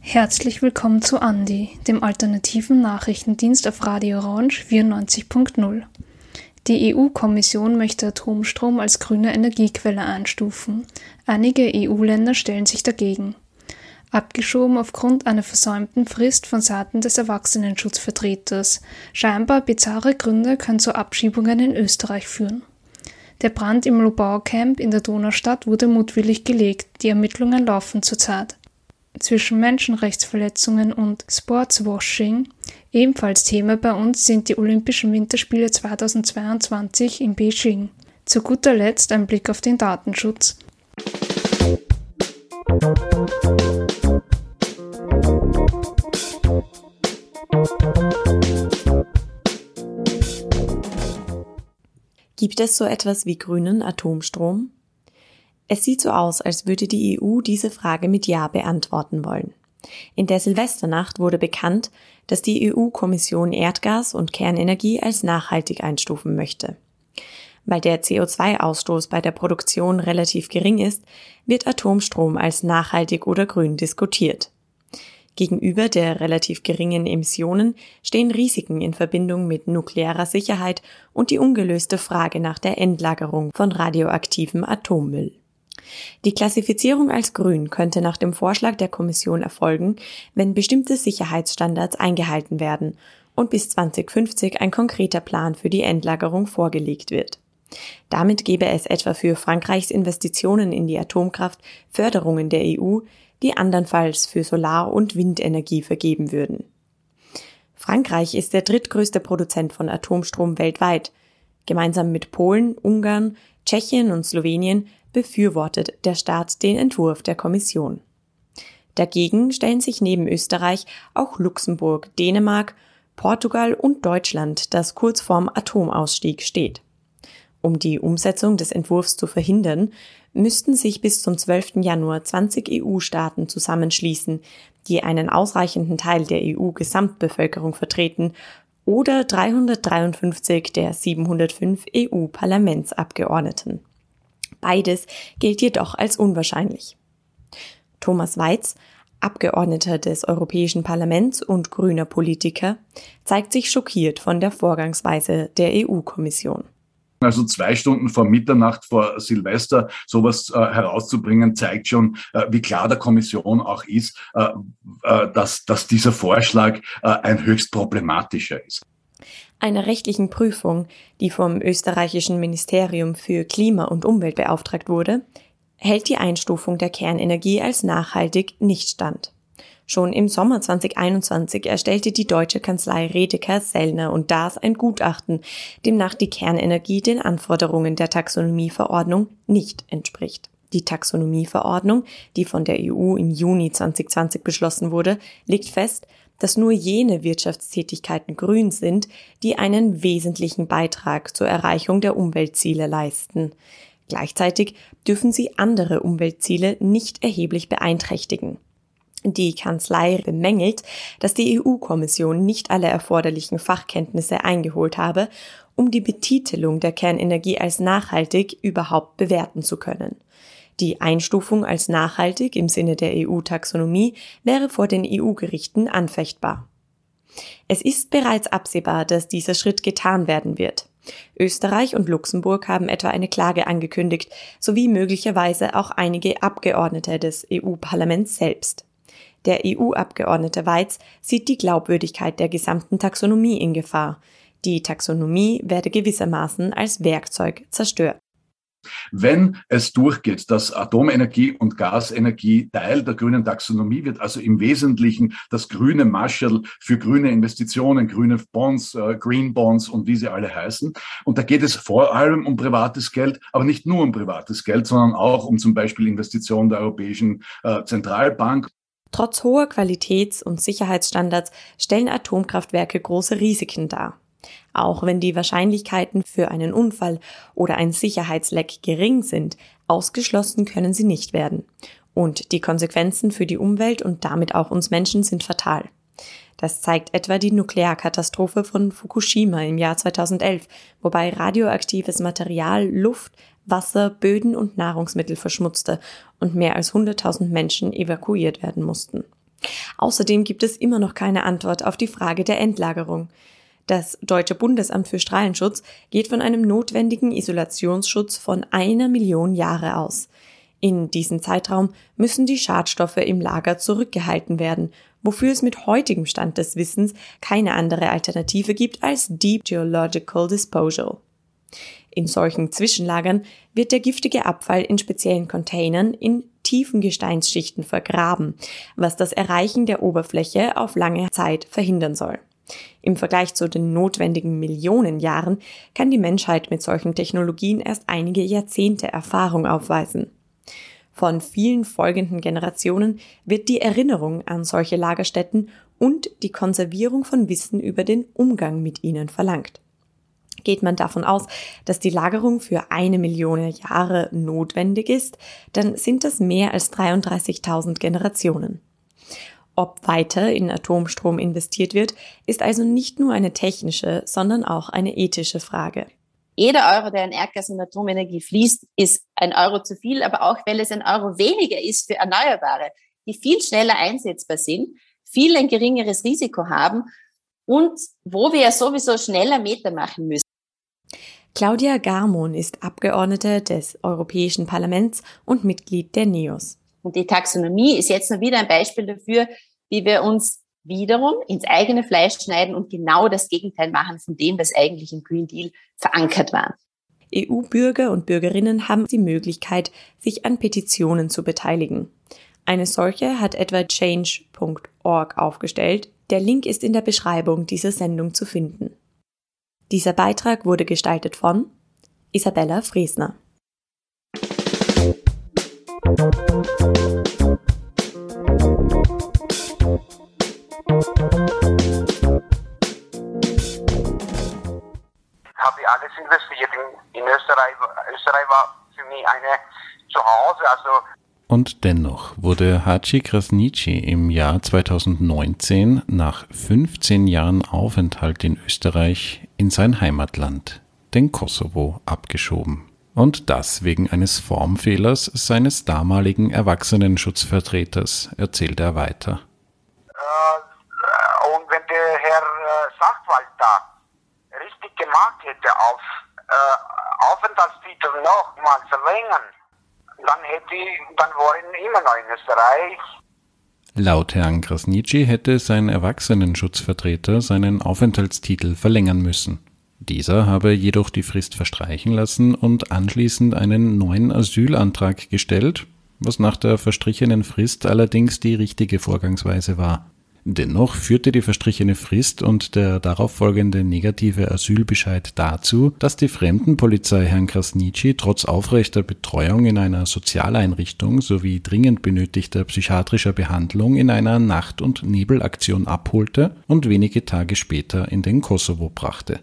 Herzlich willkommen zu Andi, dem alternativen Nachrichtendienst auf Radio Orange 94.0. Die EU-Kommission möchte Atomstrom als grüne Energiequelle einstufen. Einige EU-Länder stellen sich dagegen. Abgeschoben aufgrund einer versäumten Frist von Seiten des Erwachsenenschutzvertreters. Scheinbar bizarre Gründe können zu Abschiebungen in Österreich führen. Der Brand im Lobau-Camp in der Donaustadt wurde mutwillig gelegt. Die Ermittlungen laufen zurzeit zwischen Menschenrechtsverletzungen und Sportswashing. Ebenfalls Thema bei uns sind die Olympischen Winterspiele 2022 in Beijing. Zu guter Letzt ein Blick auf den Datenschutz. Gibt es so etwas wie grünen Atomstrom? Es sieht so aus, als würde die EU diese Frage mit Ja beantworten wollen. In der Silvesternacht wurde bekannt, dass die EU-Kommission Erdgas und Kernenergie als nachhaltig einstufen möchte. Weil der CO2-Ausstoß bei der Produktion relativ gering ist, wird Atomstrom als nachhaltig oder grün diskutiert. Gegenüber der relativ geringen Emissionen stehen Risiken in Verbindung mit nuklearer Sicherheit und die ungelöste Frage nach der Endlagerung von radioaktivem Atommüll. Die Klassifizierung als grün könnte nach dem Vorschlag der Kommission erfolgen, wenn bestimmte Sicherheitsstandards eingehalten werden und bis 2050 ein konkreter Plan für die Endlagerung vorgelegt wird. Damit gäbe es etwa für Frankreichs Investitionen in die Atomkraft Förderungen der EU, die andernfalls für Solar- und Windenergie vergeben würden. Frankreich ist der drittgrößte Produzent von Atomstrom weltweit. Gemeinsam mit Polen, Ungarn, Tschechien und Slowenien befürwortet der Staat den Entwurf der Kommission. Dagegen stellen sich neben Österreich auch Luxemburg, Dänemark, Portugal und Deutschland, das kurz vorm Atomausstieg steht. Um die Umsetzung des Entwurfs zu verhindern, müssten sich bis zum 12. Januar 20 EU-Staaten zusammenschließen, die einen ausreichenden Teil der EU-Gesamtbevölkerung vertreten, oder 353 der 705 EU-Parlamentsabgeordneten. Beides gilt jedoch als unwahrscheinlich. Thomas Weiz, Abgeordneter des Europäischen Parlaments und grüner Politiker, zeigt sich schockiert von der Vorgangsweise der EU-Kommission. Also zwei Stunden vor Mitternacht, vor Silvester, sowas äh, herauszubringen, zeigt schon, äh, wie klar der Kommission auch ist, äh, äh dass, dass dieser Vorschlag äh, ein höchst problematischer ist einer rechtlichen Prüfung, die vom österreichischen Ministerium für Klima und Umwelt beauftragt wurde, hält die Einstufung der Kernenergie als nachhaltig nicht stand. Schon im Sommer 2021 erstellte die deutsche Kanzlei Redeker, Sellner und Daas ein Gutachten, demnach die Kernenergie den Anforderungen der Taxonomieverordnung nicht entspricht. Die Taxonomieverordnung, die von der EU im Juni 2020 beschlossen wurde, legt fest, dass nur jene Wirtschaftstätigkeiten grün sind, die einen wesentlichen Beitrag zur Erreichung der Umweltziele leisten. Gleichzeitig dürfen sie andere Umweltziele nicht erheblich beeinträchtigen. Die Kanzlei bemängelt, dass die EU-Kommission nicht alle erforderlichen Fachkenntnisse eingeholt habe, um die Betitelung der Kernenergie als nachhaltig überhaupt bewerten zu können. Die Einstufung als nachhaltig im Sinne der EU-Taxonomie wäre vor den EU-Gerichten anfechtbar. Es ist bereits absehbar, dass dieser Schritt getan werden wird. Österreich und Luxemburg haben etwa eine Klage angekündigt, sowie möglicherweise auch einige Abgeordnete des EU-Parlaments selbst. Der EU-Abgeordnete Weiz sieht die Glaubwürdigkeit der gesamten Taxonomie in Gefahr. Die Taxonomie werde gewissermaßen als Werkzeug zerstört. Wenn es durchgeht, dass Atomenergie und Gasenergie Teil der grünen Taxonomie wird, also im Wesentlichen das grüne Marshall für grüne Investitionen, grüne Bonds, äh, Green Bonds und wie sie alle heißen. Und da geht es vor allem um privates Geld, aber nicht nur um privates Geld, sondern auch um zum Beispiel Investitionen der Europäischen äh, Zentralbank. Trotz hoher Qualitäts- und Sicherheitsstandards stellen Atomkraftwerke große Risiken dar. Auch wenn die Wahrscheinlichkeiten für einen Unfall oder ein Sicherheitsleck gering sind, ausgeschlossen können sie nicht werden. Und die Konsequenzen für die Umwelt und damit auch uns Menschen sind fatal. Das zeigt etwa die Nuklearkatastrophe von Fukushima im Jahr 2011, wobei radioaktives Material Luft, Wasser, Böden und Nahrungsmittel verschmutzte und mehr als 100.000 Menschen evakuiert werden mussten. Außerdem gibt es immer noch keine Antwort auf die Frage der Endlagerung. Das Deutsche Bundesamt für Strahlenschutz geht von einem notwendigen Isolationsschutz von einer Million Jahre aus. In diesem Zeitraum müssen die Schadstoffe im Lager zurückgehalten werden, wofür es mit heutigem Stand des Wissens keine andere Alternative gibt als Deep Geological Disposal. In solchen Zwischenlagern wird der giftige Abfall in speziellen Containern in tiefen Gesteinsschichten vergraben, was das Erreichen der Oberfläche auf lange Zeit verhindern soll. Im Vergleich zu den notwendigen Millionen Jahren kann die Menschheit mit solchen Technologien erst einige Jahrzehnte Erfahrung aufweisen. Von vielen folgenden Generationen wird die Erinnerung an solche Lagerstätten und die Konservierung von Wissen über den Umgang mit ihnen verlangt. Geht man davon aus, dass die Lagerung für eine Million Jahre notwendig ist, dann sind das mehr als 33.000 Generationen. Ob weiter in Atomstrom investiert wird, ist also nicht nur eine technische, sondern auch eine ethische Frage. Jeder Euro, der in Erdgas und Atomenergie fließt, ist ein Euro zu viel, aber auch weil es ein Euro weniger ist für Erneuerbare, die viel schneller einsetzbar sind, viel ein geringeres Risiko haben und wo wir ja sowieso schneller Meter machen müssen. Claudia Garmon ist Abgeordnete des Europäischen Parlaments und Mitglied der NEOS. Und die Taxonomie ist jetzt noch wieder ein Beispiel dafür, wie wir uns wiederum ins eigene Fleisch schneiden und genau das Gegenteil machen von dem, was eigentlich im Green Deal verankert war. EU-Bürger und Bürgerinnen haben die Möglichkeit, sich an Petitionen zu beteiligen. Eine solche hat etwa change.org aufgestellt. Der Link ist in der Beschreibung dieser Sendung zu finden. Dieser Beitrag wurde gestaltet von Isabella Friesner. habe ich alles investiert in, in Österreich. Österreich war für mich eine Zuhause, also und dennoch wurde Haji Krasniqi im Jahr 2019 nach 15 Jahren Aufenthalt in Österreich in sein Heimatland, den Kosovo, abgeschoben. Und das wegen eines Formfehlers seines damaligen Erwachsenenschutzvertreters, erzählt er weiter. Äh, und wenn der Herr äh, Sachwald da richtig gemacht hätte, auf äh, Aufenthaltstitel nochmal verlängern, dann hätte ich, dann war ich immer noch in Österreich. Laut Herrn Krasniqi hätte sein Erwachsenenschutzvertreter seinen Aufenthaltstitel verlängern müssen. Dieser habe jedoch die Frist verstreichen lassen und anschließend einen neuen Asylantrag gestellt, was nach der verstrichenen Frist allerdings die richtige Vorgangsweise war. Dennoch führte die verstrichene Frist und der darauf folgende negative Asylbescheid dazu, dass die Fremdenpolizei Herrn Krasniqi trotz aufrechter Betreuung in einer Sozialeinrichtung sowie dringend benötigter psychiatrischer Behandlung in einer Nacht- und Nebelaktion abholte und wenige Tage später in den Kosovo brachte.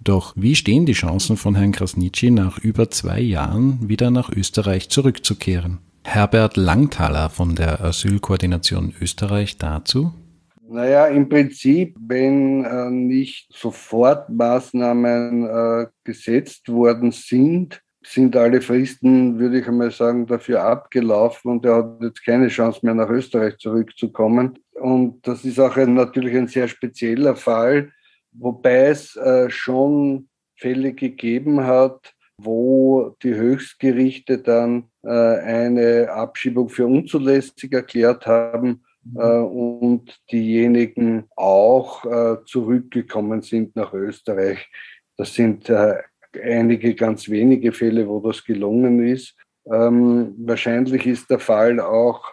Doch wie stehen die Chancen von Herrn Krasniqi nach über zwei Jahren wieder nach Österreich zurückzukehren? Herbert Langthaler von der Asylkoordination Österreich dazu. Naja, im Prinzip, wenn äh, nicht sofort Maßnahmen äh, gesetzt worden sind, sind alle Fristen, würde ich einmal sagen, dafür abgelaufen und er hat jetzt keine Chance mehr nach Österreich zurückzukommen. Und das ist auch ein, natürlich ein sehr spezieller Fall, wobei es äh, schon Fälle gegeben hat, wo die Höchstgerichte dann äh, eine Abschiebung für unzulässig erklärt haben und diejenigen auch äh, zurückgekommen sind nach Österreich. Das sind äh, einige ganz wenige Fälle, wo das gelungen ist. Ähm, wahrscheinlich ist der Fall auch,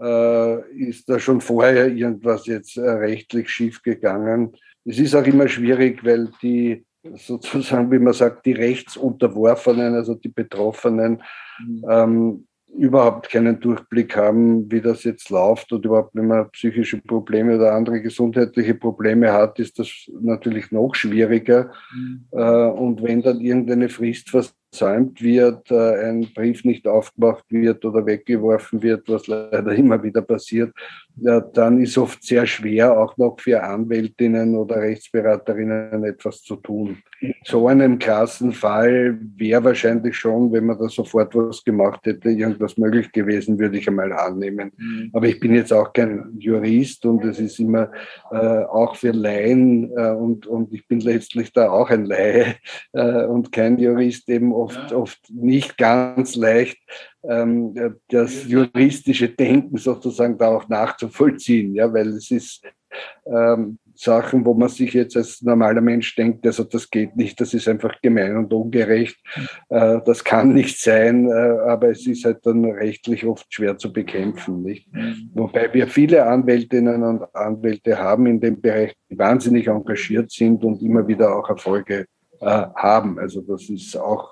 äh, ist da schon vorher irgendwas jetzt äh, rechtlich schiefgegangen. Es ist auch immer schwierig, weil die sozusagen, wie man sagt, die Rechtsunterworfenen, also die Betroffenen, mhm. ähm, überhaupt keinen Durchblick haben, wie das jetzt läuft und überhaupt, wenn man psychische Probleme oder andere gesundheitliche Probleme hat, ist das natürlich noch schwieriger. Mhm. Äh, und wenn dann irgendeine Frist versäumt wird, äh, ein Brief nicht aufgemacht wird oder weggeworfen wird, was leider immer wieder passiert, ja, dann ist oft sehr schwer, auch noch für Anwältinnen oder Rechtsberaterinnen etwas zu tun. In so einem krassen Fall wäre wahrscheinlich schon, wenn man da sofort was gemacht hätte, irgendwas möglich gewesen, würde ich einmal annehmen. Mhm. Aber ich bin jetzt auch kein Jurist und es ist immer äh, auch für Laien äh, und, und ich bin letztlich da auch ein Laie äh, und kein Jurist eben oft, oft nicht ganz leicht, ähm, das juristische Denken sozusagen da auch nachzuvollziehen, ja, weil es ist ähm, Sachen, wo man sich jetzt als normaler Mensch denkt, also das geht nicht, das ist einfach gemein und ungerecht, äh, das kann nicht sein, äh, aber es ist halt dann rechtlich oft schwer zu bekämpfen, nicht? Wobei wir viele Anwältinnen und Anwälte haben in dem Bereich, die wahnsinnig engagiert sind und immer wieder auch Erfolge äh, haben. Also das ist auch äh,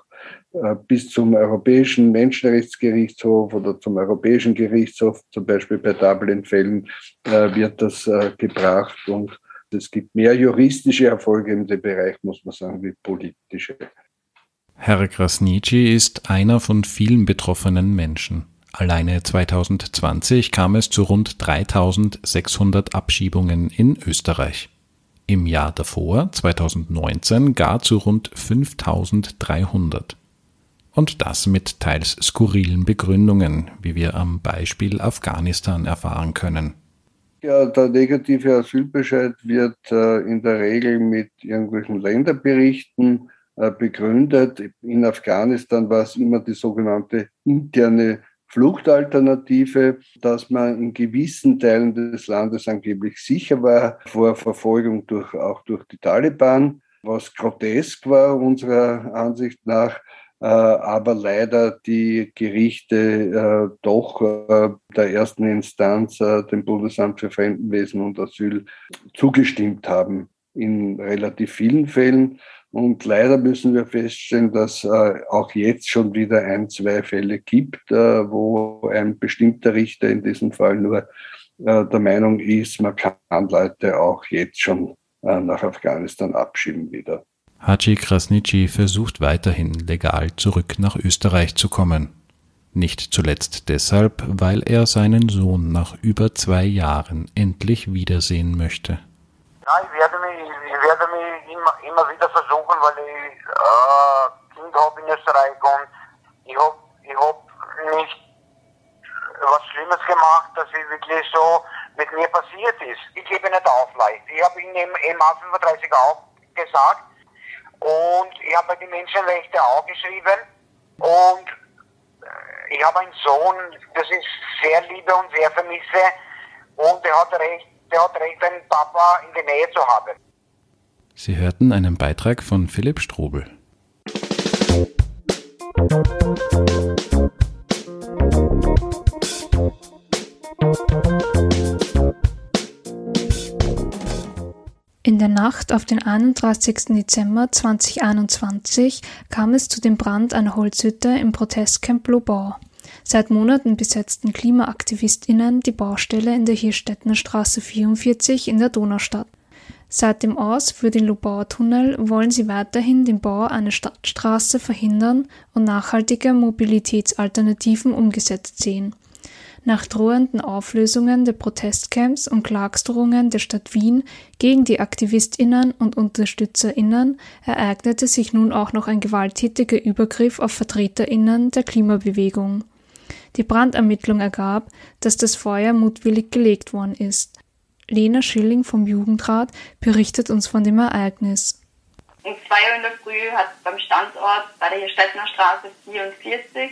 bis zum Europäischen Menschenrechtsgerichtshof oder zum Europäischen Gerichtshof, zum Beispiel bei Dublin-Fällen, äh, wird das äh, gebracht. Und es gibt mehr juristische Erfolge in dem Bereich, muss man sagen, wie politische. Herr Krasnitschi ist einer von vielen betroffenen Menschen. Alleine 2020 kam es zu rund 3600 Abschiebungen in Österreich. Im Jahr davor, 2019, gar zu rund 5300. Und das mit teils skurrilen Begründungen, wie wir am Beispiel Afghanistan erfahren können. Ja, der negative Asylbescheid wird äh, in der Regel mit irgendwelchen Länderberichten äh, begründet. In Afghanistan war es immer die sogenannte interne Fluchtalternative, dass man in gewissen Teilen des Landes angeblich sicher war vor Verfolgung durch, auch durch die Taliban, was grotesk war unserer Ansicht nach. Äh, aber leider die Gerichte äh, doch äh, der ersten Instanz, dem Bundesamt für Fremdenwesen und Asyl, zugestimmt haben in relativ vielen Fällen. Und leider müssen wir feststellen, dass auch jetzt schon wieder ein, zwei Fälle gibt, wo ein bestimmter Richter in diesem Fall nur der Meinung ist, man kann Leute auch jetzt schon nach Afghanistan abschieben wieder. Haji Krasnitschi versucht weiterhin legal zurück nach Österreich zu kommen. Nicht zuletzt deshalb, weil er seinen Sohn nach über zwei Jahren endlich wiedersehen möchte. Ja, ich werde mich, ich werde mich immer, immer wieder versuchen, weil ich äh, Kind habe in Österreich und ich habe ich hab nicht was Schlimmes gemacht, dass ich wirklich so mit mir passiert ist. Ich gebe nicht auf leicht. Ich habe ihm im A35 auch gesagt, und ich habe die Menschenrechte auch geschrieben. Und äh, ich habe einen Sohn, das ist sehr liebe und sehr vermisse. Und er hat recht, der hat recht, einen Papa in der Nähe zu haben. Sie hörten einen Beitrag von Philipp Strobel. Der Nacht auf den 31. Dezember 2021 kam es zu dem Brand einer Holzhütte im Protestcamp Lobau. Seit Monaten besetzten KlimaaktivistInnen die Baustelle in der Hirstettner Straße 44 in der Donaustadt. Seit dem Aus für den Lobauer Tunnel wollen sie weiterhin den Bau einer Stadtstraße verhindern und nachhaltige Mobilitätsalternativen umgesetzt sehen. Nach drohenden Auflösungen der Protestcamps und Klagsdrohungen der Stadt Wien gegen die AktivistInnen und UnterstützerInnen ereignete sich nun auch noch ein gewalttätiger Übergriff auf VertreterInnen der Klimabewegung. Die Brandermittlung ergab, dass das Feuer mutwillig gelegt worden ist. Lena Schilling vom Jugendrat berichtet uns von dem Ereignis. Um zwei Uhr in der Früh hat beim Standort bei der Hirstettner Straße 44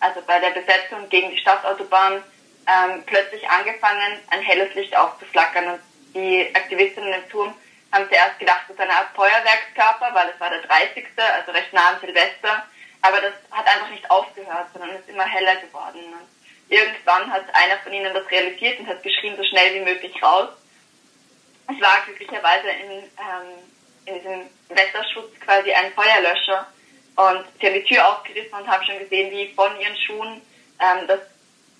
also bei der Besetzung gegen die Stadtautobahn, ähm, plötzlich angefangen, ein helles Licht aufzuflackern. Und die Aktivistinnen im Turm haben zuerst gedacht, es ist eine Art Feuerwerkskörper, weil es war der 30., also recht nah am Silvester. Aber das hat einfach nicht aufgehört, sondern ist immer heller geworden. Und irgendwann hat einer von ihnen das realisiert und hat geschrien, so schnell wie möglich raus. Es war glücklicherweise in, ähm, in diesem Wetterschutz quasi ein Feuerlöscher und sie haben die Tür aufgerissen und haben schon gesehen, wie von ihren Schuhen ähm, dass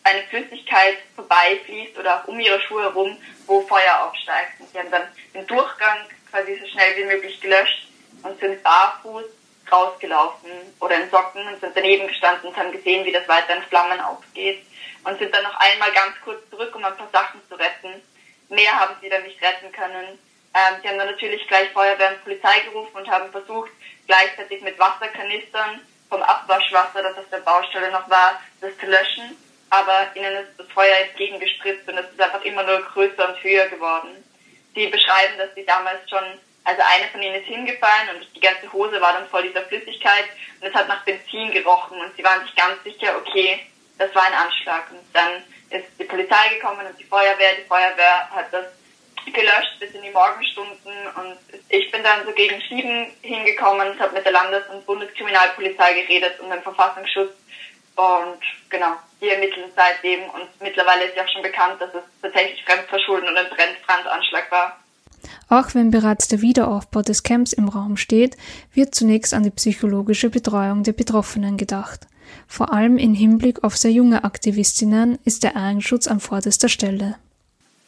eine Flüssigkeit vorbeifließt oder auch um ihre Schuhe herum, wo Feuer aufsteigt. Und sie haben dann den Durchgang quasi so schnell wie möglich gelöscht und sind barfuß rausgelaufen oder in Socken und sind daneben gestanden und haben gesehen, wie das weiter in Flammen aufgeht und sind dann noch einmal ganz kurz zurück, um ein paar Sachen zu retten. Mehr haben sie dann nicht retten können. Ähm, sie haben dann natürlich gleich Feuerwehr und Polizei gerufen und haben versucht, gleichzeitig mit Wasserkanistern vom Abwaschwasser, das auf der Baustelle noch war, das zu löschen. Aber ihnen ist das Feuer entgegengespritzt und es ist einfach immer nur größer und höher geworden. Sie beschreiben, dass sie damals schon, also eine von ihnen ist hingefallen und die ganze Hose war dann voll dieser Flüssigkeit und es hat nach Benzin gerochen und sie waren sich ganz sicher, okay, das war ein Anschlag. Und dann ist die Polizei gekommen und die Feuerwehr. Die Feuerwehr hat das gelöscht bis in die Morgenstunden und ich bin dann so gegen sieben hingekommen und habe mit der Landes- und Bundeskriminalpolizei geredet und dem Verfassungsschutz und genau, die ermitteln seitdem und mittlerweile ist ja auch schon bekannt, dass es tatsächlich Fremdverschulden und ein Brandanschlag war. Auch wenn bereits der Wiederaufbau des Camps im Raum steht, wird zunächst an die psychologische Betreuung der Betroffenen gedacht. Vor allem im Hinblick auf sehr junge Aktivistinnen ist der Eigenschutz an vorderster Stelle.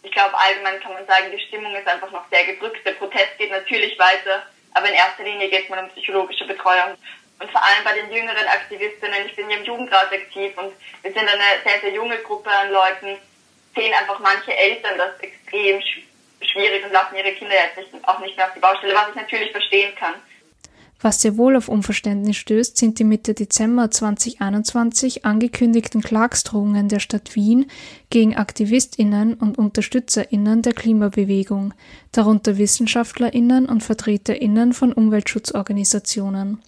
Ich glaube, allgemein kann man sagen, die Stimmung ist einfach noch sehr gedrückt. Der Protest geht natürlich weiter, aber in erster Linie geht man um psychologische Betreuung. Und vor allem bei den jüngeren Aktivistinnen, ich bin ja im Jugendrat aktiv und wir sind eine sehr, sehr junge Gruppe an Leuten, sehen einfach manche Eltern das extrem schwierig und lassen ihre Kinder jetzt nicht, auch nicht mehr auf die Baustelle, was ich natürlich verstehen kann. Was sehr wohl auf Unverständnis stößt, sind die Mitte Dezember 2021 angekündigten Klagsdrohungen der Stadt Wien gegen AktivistInnen und UnterstützerInnen der Klimabewegung, darunter WissenschaftlerInnen und VertreterInnen von Umweltschutzorganisationen.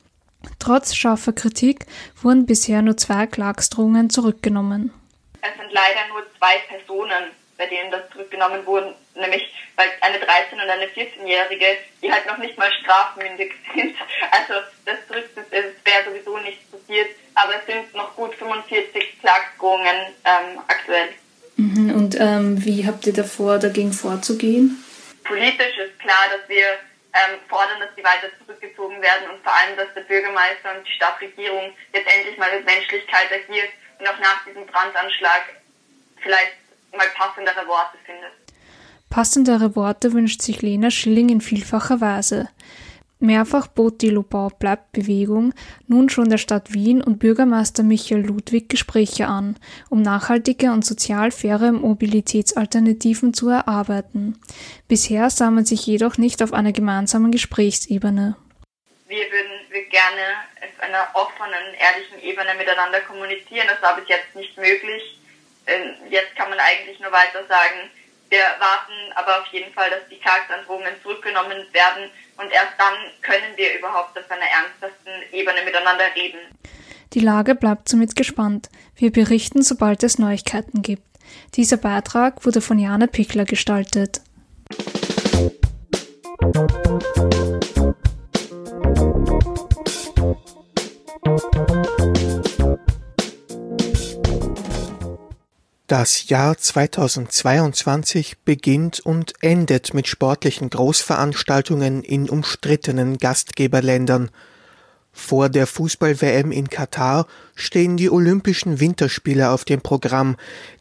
Trotz scharfer Kritik wurden bisher nur zwei Klagsdrohungen zurückgenommen. Es sind leider nur zwei Personen bei denen das zurückgenommen wurde, nämlich weil eine 13- und eine 14-Jährige, die halt noch nicht mal strafmündig sind. Also das wäre sowieso nicht passiert, aber es sind noch gut 45 Klagdrohungen ähm, aktuell. Mhm, und ähm, wie habt ihr davor, dagegen vorzugehen? Politisch ist klar, dass wir ähm, fordern, dass die weiter zurückgezogen werden und vor allem, dass der Bürgermeister und die Stadtregierung jetzt endlich mal mit Menschlichkeit agiert und auch nach diesem Brandanschlag vielleicht mal passendere Worte findet. Passendere Worte wünscht sich Lena Schilling in vielfacher Weise. Mehrfach bot die Lobau bleibt Bewegung nun schon der Stadt Wien und Bürgermeister Michael Ludwig Gespräche an, um nachhaltige und sozial faire Mobilitätsalternativen zu erarbeiten. Bisher sah man sich jedoch nicht auf einer gemeinsamen Gesprächsebene. Wir würden wir gerne auf einer offenen, ehrlichen Ebene miteinander kommunizieren. Das war bis jetzt nicht möglich. Ähm, jetzt kann man eigentlich nur weiter sagen, wir warten aber auf jeden Fall, dass die Charakterandrohungen zurückgenommen werden und erst dann können wir überhaupt auf einer ernsthaften Ebene miteinander reden. Die Lage bleibt somit gespannt. Wir berichten, sobald es Neuigkeiten gibt. Dieser Beitrag wurde von Jana Pickler gestaltet. Das Jahr 2022 beginnt und endet mit sportlichen Großveranstaltungen in umstrittenen Gastgeberländern. Vor der Fußball-WM in Katar stehen die Olympischen Winterspiele auf dem Programm,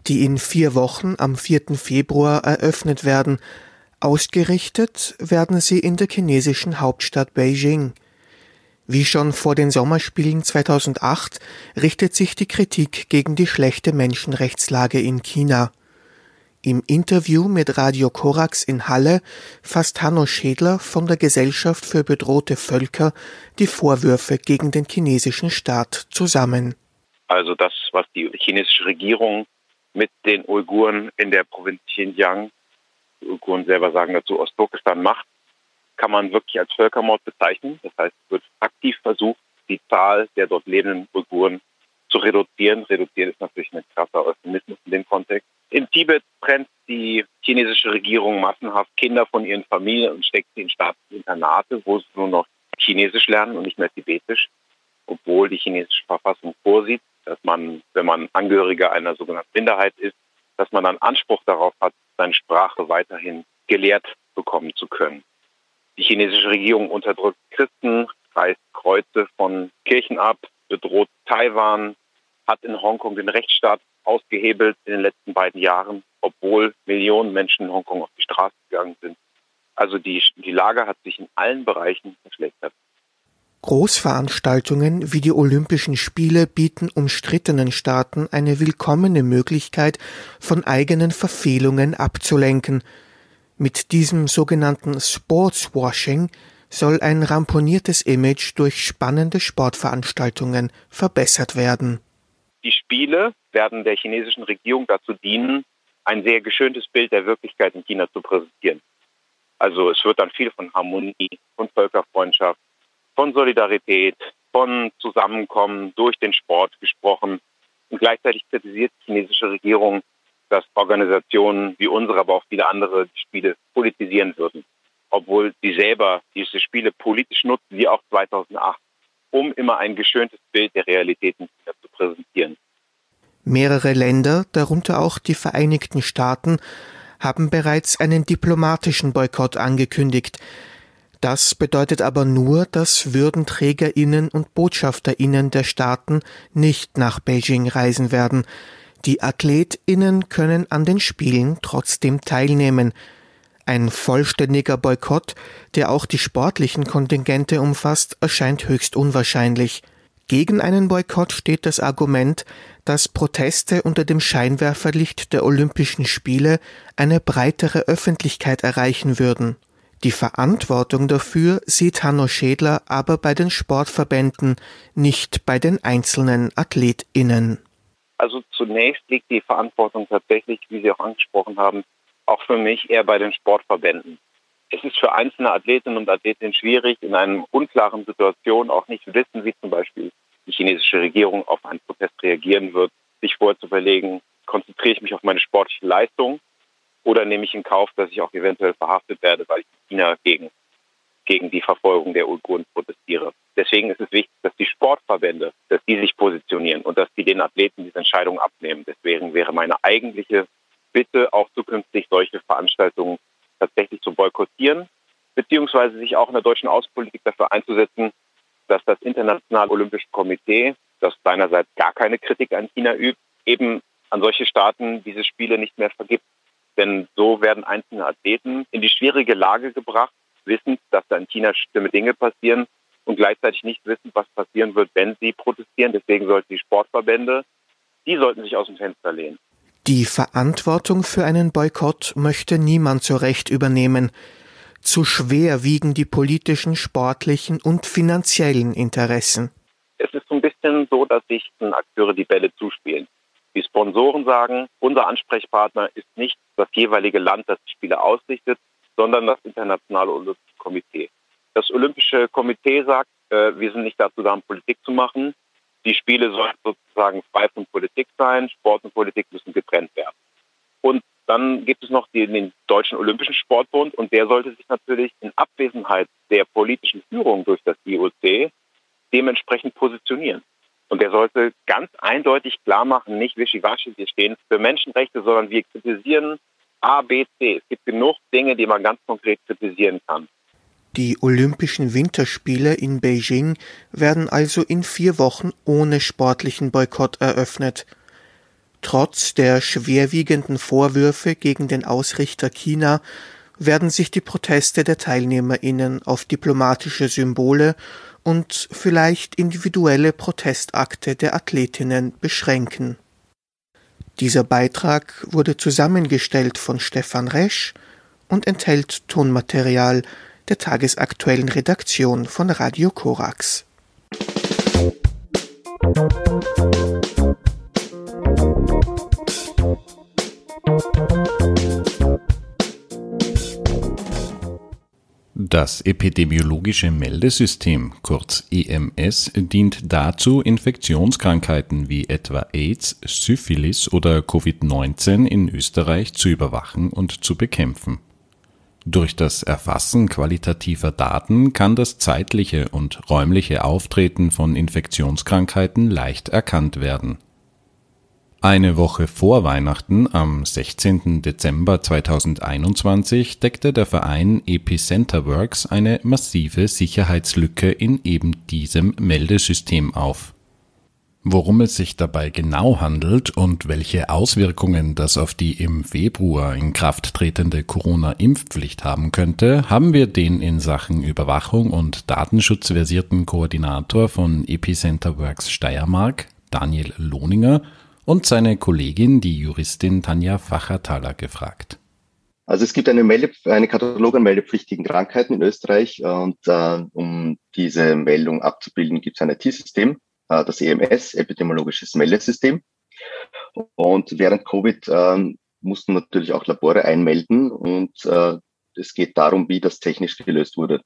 die in vier Wochen am 4. Februar eröffnet werden. Ausgerichtet werden sie in der chinesischen Hauptstadt Beijing. Wie schon vor den Sommerspielen 2008 richtet sich die Kritik gegen die schlechte Menschenrechtslage in China. Im Interview mit Radio Korax in Halle fasst Hanno Schädler von der Gesellschaft für bedrohte Völker die Vorwürfe gegen den chinesischen Staat zusammen. Also das, was die chinesische Regierung mit den Uiguren in der Provinz Xinjiang, die Uiguren selber sagen dazu Ostturkestan macht, kann man wirklich als Völkermord bezeichnen. Das heißt, es wird aktiv versucht, die Zahl der dort lebenden Uiguren zu reduzieren. Reduzieren ist natürlich ein krasser Euphemismus in dem Kontext. In Tibet trennt die chinesische Regierung massenhaft Kinder von ihren Familien und steckt sie in staatliche Internate, wo sie nur noch Chinesisch lernen und nicht mehr Tibetisch, obwohl die chinesische Verfassung vorsieht, dass man, wenn man Angehöriger einer sogenannten Minderheit ist, dass man dann Anspruch darauf hat, seine Sprache weiterhin gelehrt bekommen zu können. Die chinesische Regierung unterdrückt Christen, reißt Kreuze von Kirchen ab, bedroht Taiwan, hat in Hongkong den Rechtsstaat ausgehebelt in den letzten beiden Jahren, obwohl Millionen Menschen in Hongkong auf die Straße gegangen sind. Also die, die Lage hat sich in allen Bereichen verschlechtert. Großveranstaltungen wie die Olympischen Spiele bieten umstrittenen Staaten eine willkommene Möglichkeit, von eigenen Verfehlungen abzulenken. Mit diesem sogenannten Sportswashing soll ein ramponiertes Image durch spannende Sportveranstaltungen verbessert werden. Die Spiele werden der chinesischen Regierung dazu dienen, ein sehr geschöntes Bild der Wirklichkeit in China zu präsentieren. Also es wird dann viel von Harmonie, von Völkerfreundschaft, von Solidarität, von Zusammenkommen durch den Sport gesprochen. Und gleichzeitig kritisiert die chinesische Regierung, dass Organisationen wie unsere, aber auch viele andere Spiele politisieren würden. Obwohl sie selber diese Spiele politisch nutzen, wie auch 2008, um immer ein geschöntes Bild der Realitäten zu präsentieren. Mehrere Länder, darunter auch die Vereinigten Staaten, haben bereits einen diplomatischen Boykott angekündigt. Das bedeutet aber nur, dass Würdenträgerinnen und Botschafterinnen der Staaten nicht nach Beijing reisen werden. Die Athletinnen können an den Spielen trotzdem teilnehmen. Ein vollständiger Boykott, der auch die sportlichen Kontingente umfasst, erscheint höchst unwahrscheinlich. Gegen einen Boykott steht das Argument, dass Proteste unter dem Scheinwerferlicht der Olympischen Spiele eine breitere Öffentlichkeit erreichen würden. Die Verantwortung dafür sieht Hanno Schädler aber bei den Sportverbänden, nicht bei den einzelnen AthletInnen. Also zunächst liegt die Verantwortung tatsächlich, wie Sie auch angesprochen haben, auch für mich eher bei den Sportverbänden. Es ist für einzelne Athletinnen und Athleten schwierig, in einer unklaren Situation auch nicht wissen, wie zum Beispiel die chinesische Regierung auf einen Protest reagieren wird, sich vorher zu überlegen, konzentriere ich mich auf meine sportliche Leistung oder nehme ich in Kauf, dass ich auch eventuell verhaftet werde, weil ich in China gegen, gegen die Verfolgung der Uiguren protestiere. Deswegen ist es wichtig, dass die Sportverbände, dass die sich positionieren und dass die den Athleten diese Entscheidung abnehmen. Deswegen wäre meine eigentliche Bitte, auch zukünftig solche Veranstaltungen tatsächlich zu boykottieren, beziehungsweise sich auch in der deutschen Außenpolitik dafür einzusetzen, dass das Internationale Olympische Komitee, das seinerseits gar keine Kritik an China übt, eben an solche Staaten diese Spiele nicht mehr vergibt. Denn so werden einzelne Athleten in die schwierige Lage gebracht, wissend, dass da in China schlimme Dinge passieren und gleichzeitig nicht wissen, was passieren wird, wenn sie protestieren. Deswegen sollten die Sportverbände, die sollten sich aus dem Fenster lehnen. Die Verantwortung für einen Boykott möchte niemand so recht übernehmen. Zu schwer wiegen die politischen, sportlichen und finanziellen Interessen. Es ist so ein bisschen so, dass sich Akteure die Bälle zuspielen. Die Sponsoren sagen, unser Ansprechpartner ist nicht das jeweilige Land, das die Spiele ausrichtet, sondern das Internationale Olympische Komitee. Das Olympische Komitee sagt, äh, wir sind nicht dazu da, Politik zu machen. Die Spiele sollen sozusagen frei von Politik sein. Sport und Politik müssen getrennt werden. Und dann gibt es noch den, den Deutschen Olympischen Sportbund und der sollte sich natürlich in Abwesenheit der politischen Führung durch das IOC dementsprechend positionieren. Und der sollte ganz eindeutig klar machen, nicht wischiwaschi, wir stehen für Menschenrechte, sondern wir kritisieren A, B, C. Es gibt genug Dinge, die man ganz konkret kritisieren kann. Die Olympischen Winterspiele in Beijing werden also in vier Wochen ohne sportlichen Boykott eröffnet. Trotz der schwerwiegenden Vorwürfe gegen den Ausrichter China werden sich die Proteste der Teilnehmerinnen auf diplomatische Symbole und vielleicht individuelle Protestakte der Athletinnen beschränken. Dieser Beitrag wurde zusammengestellt von Stefan Resch und enthält Tonmaterial der tagesaktuellen Redaktion von Radio Korax. Das epidemiologische Meldesystem, kurz EMS, dient dazu, Infektionskrankheiten wie etwa AIDS, Syphilis oder Covid-19 in Österreich zu überwachen und zu bekämpfen. Durch das Erfassen qualitativer Daten kann das zeitliche und räumliche Auftreten von Infektionskrankheiten leicht erkannt werden eine Woche vor Weihnachten, am 16. Dezember 2021, deckte der Verein Epicenter Works eine massive Sicherheitslücke in eben diesem Meldesystem auf. Worum es sich dabei genau handelt und welche Auswirkungen das auf die im Februar in Kraft tretende Corona-Impfpflicht haben könnte, haben wir den in Sachen Überwachung und Datenschutz versierten Koordinator von Epicenter Works Steiermark, Daniel Lohninger, und seine Kollegin, die Juristin Tanja Fachertaler, gefragt. Also es gibt eine, Melde, eine Katalog an meldepflichtigen Krankheiten in Österreich und äh, um diese Meldung abzubilden, gibt es ein IT-System, äh, das EMS, epidemiologisches Meldesystem. Und während Covid äh, mussten natürlich auch Labore einmelden und äh, es geht darum, wie das technisch gelöst wurde.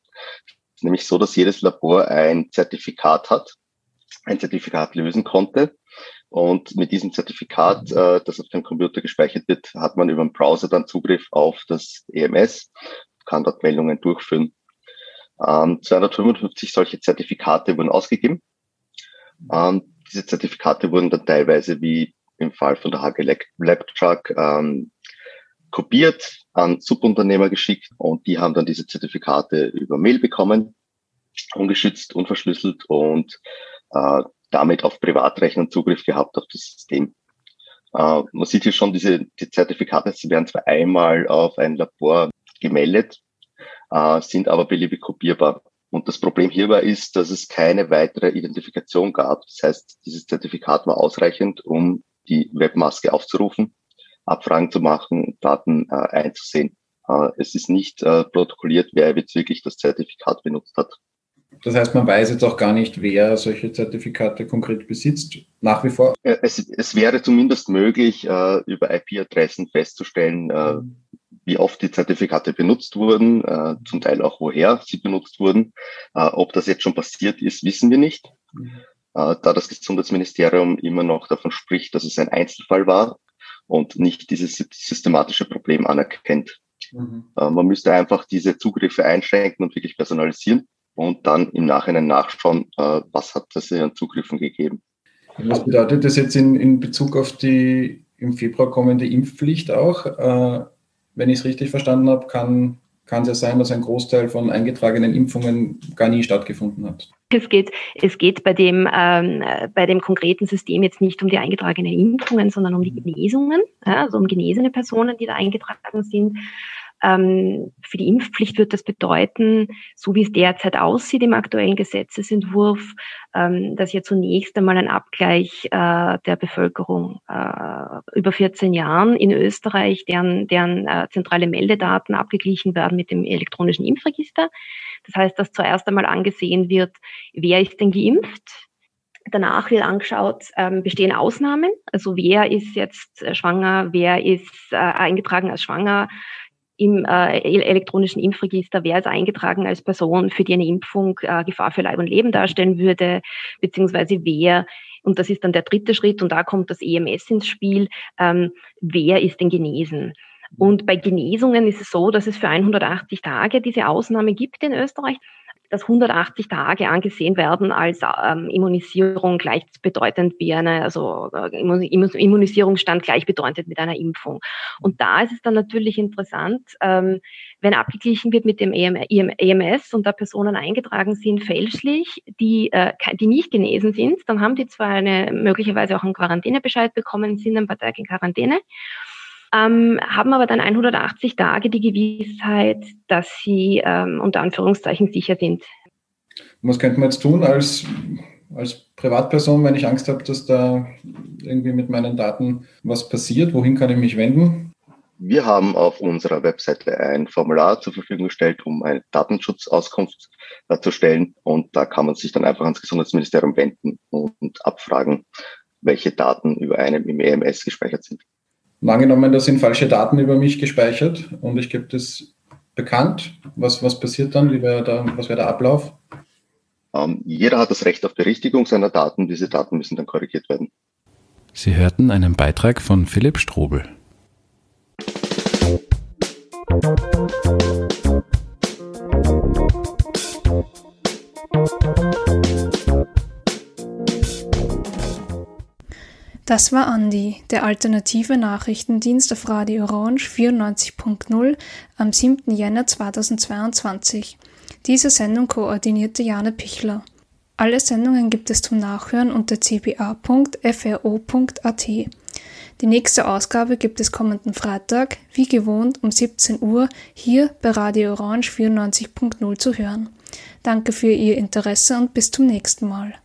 Es ist nämlich so, dass jedes Labor ein Zertifikat hat, ein Zertifikat lösen konnte. Und mit diesem Zertifikat, äh, das auf dem Computer gespeichert wird, hat man über den Browser dann Zugriff auf das EMS, kann dort Meldungen durchführen. Ähm, 255 solche Zertifikate wurden ausgegeben ähm, diese Zertifikate wurden dann teilweise wie im Fall von der HG Lab Truck ähm, kopiert, an Subunternehmer geschickt und die haben dann diese Zertifikate über Mail bekommen, ungeschützt, unverschlüsselt und äh, damit auf Privatrechnern Zugriff gehabt auf das System. Äh, man sieht hier schon, diese die Zertifikate sie werden zwar einmal auf ein Labor gemeldet, äh, sind aber beliebig kopierbar. Und das Problem hierbei ist, dass es keine weitere Identifikation gab. Das heißt, dieses Zertifikat war ausreichend, um die Webmaske aufzurufen, Abfragen zu machen, Daten äh, einzusehen. Äh, es ist nicht äh, protokolliert, wer wirklich das Zertifikat benutzt hat. Das heißt, man weiß jetzt auch gar nicht, wer solche Zertifikate konkret besitzt, nach wie vor? Äh, es, es wäre zumindest möglich, äh, über IP-Adressen festzustellen, äh, wie oft die Zertifikate benutzt wurden, zum Teil auch woher sie benutzt wurden. Ob das jetzt schon passiert ist, wissen wir nicht. Mhm. Da das Gesundheitsministerium immer noch davon spricht, dass es ein Einzelfall war und nicht dieses systematische Problem anerkennt. Mhm. Man müsste einfach diese Zugriffe einschränken und wirklich personalisieren und dann im Nachhinein nachschauen, äh, was hat es an Zugriffen gegeben. Was bedeutet das jetzt in, in Bezug auf die im Februar kommende Impfpflicht auch? Äh, wenn ich es richtig verstanden habe, kann, kann es ja sein, dass ein Großteil von eingetragenen Impfungen gar nie stattgefunden hat. Es geht, es geht bei, dem, ähm, bei dem konkreten System jetzt nicht um die eingetragenen Impfungen, sondern um die Genesungen, ja, also um genesene Personen, die da eingetragen sind. Ähm, für die Impfpflicht wird das bedeuten, so wie es derzeit aussieht im aktuellen Gesetzesentwurf, ähm, dass hier zunächst einmal ein Abgleich äh, der Bevölkerung äh, über 14 Jahren in Österreich, deren, deren äh, zentrale Meldedaten abgeglichen werden mit dem elektronischen Impfregister. Das heißt, dass zuerst einmal angesehen wird, wer ist denn geimpft, Danach wird angeschaut, ähm, bestehen Ausnahmen, also wer ist jetzt äh, schwanger, wer ist äh, eingetragen als schwanger, im äh, elektronischen Impfregister, wer ist eingetragen als Person, für die eine Impfung äh, Gefahr für Leib und Leben darstellen würde, beziehungsweise wer, und das ist dann der dritte Schritt, und da kommt das EMS ins Spiel, ähm, wer ist denn genesen? Und bei Genesungen ist es so, dass es für 180 Tage diese Ausnahme gibt in Österreich dass 180 Tage angesehen werden als ähm, Immunisierung gleichbedeutend wie eine, also äh, Immunisierungsstand gleichbedeutend mit einer Impfung. Und da ist es dann natürlich interessant, ähm, wenn abgeglichen wird mit dem EMS und da Personen eingetragen sind fälschlich, die, äh, die nicht genesen sind, dann haben die zwar eine, möglicherweise auch einen Quarantänebescheid bekommen, sind ein paar Tage in Quarantäne ähm, haben aber dann 180 Tage die Gewissheit, dass sie ähm, unter Anführungszeichen sicher sind. Was könnte man jetzt tun als, als Privatperson, wenn ich Angst habe, dass da irgendwie mit meinen Daten was passiert? Wohin kann ich mich wenden? Wir haben auf unserer Webseite ein Formular zur Verfügung gestellt, um eine Datenschutzauskunft äh, zu stellen. Und da kann man sich dann einfach ans Gesundheitsministerium wenden und abfragen, welche Daten über einem im EMS gespeichert sind. Und angenommen, da sind falsche Daten über mich gespeichert und ich gebe das bekannt. Was, was passiert dann? Wie wär da, was wäre der Ablauf? Ähm, jeder hat das Recht auf Berichtigung seiner Daten. Diese Daten müssen dann korrigiert werden. Sie hörten einen Beitrag von Philipp Strobel. Das war Andi, der alternative Nachrichtendienst auf Radio Orange 94.0 am 7. Jänner 2022. Diese Sendung koordinierte Jane Pichler. Alle Sendungen gibt es zum Nachhören unter cba.fro.at. Die nächste Ausgabe gibt es kommenden Freitag, wie gewohnt um 17 Uhr, hier bei Radio Orange 94.0 zu hören. Danke für Ihr Interesse und bis zum nächsten Mal.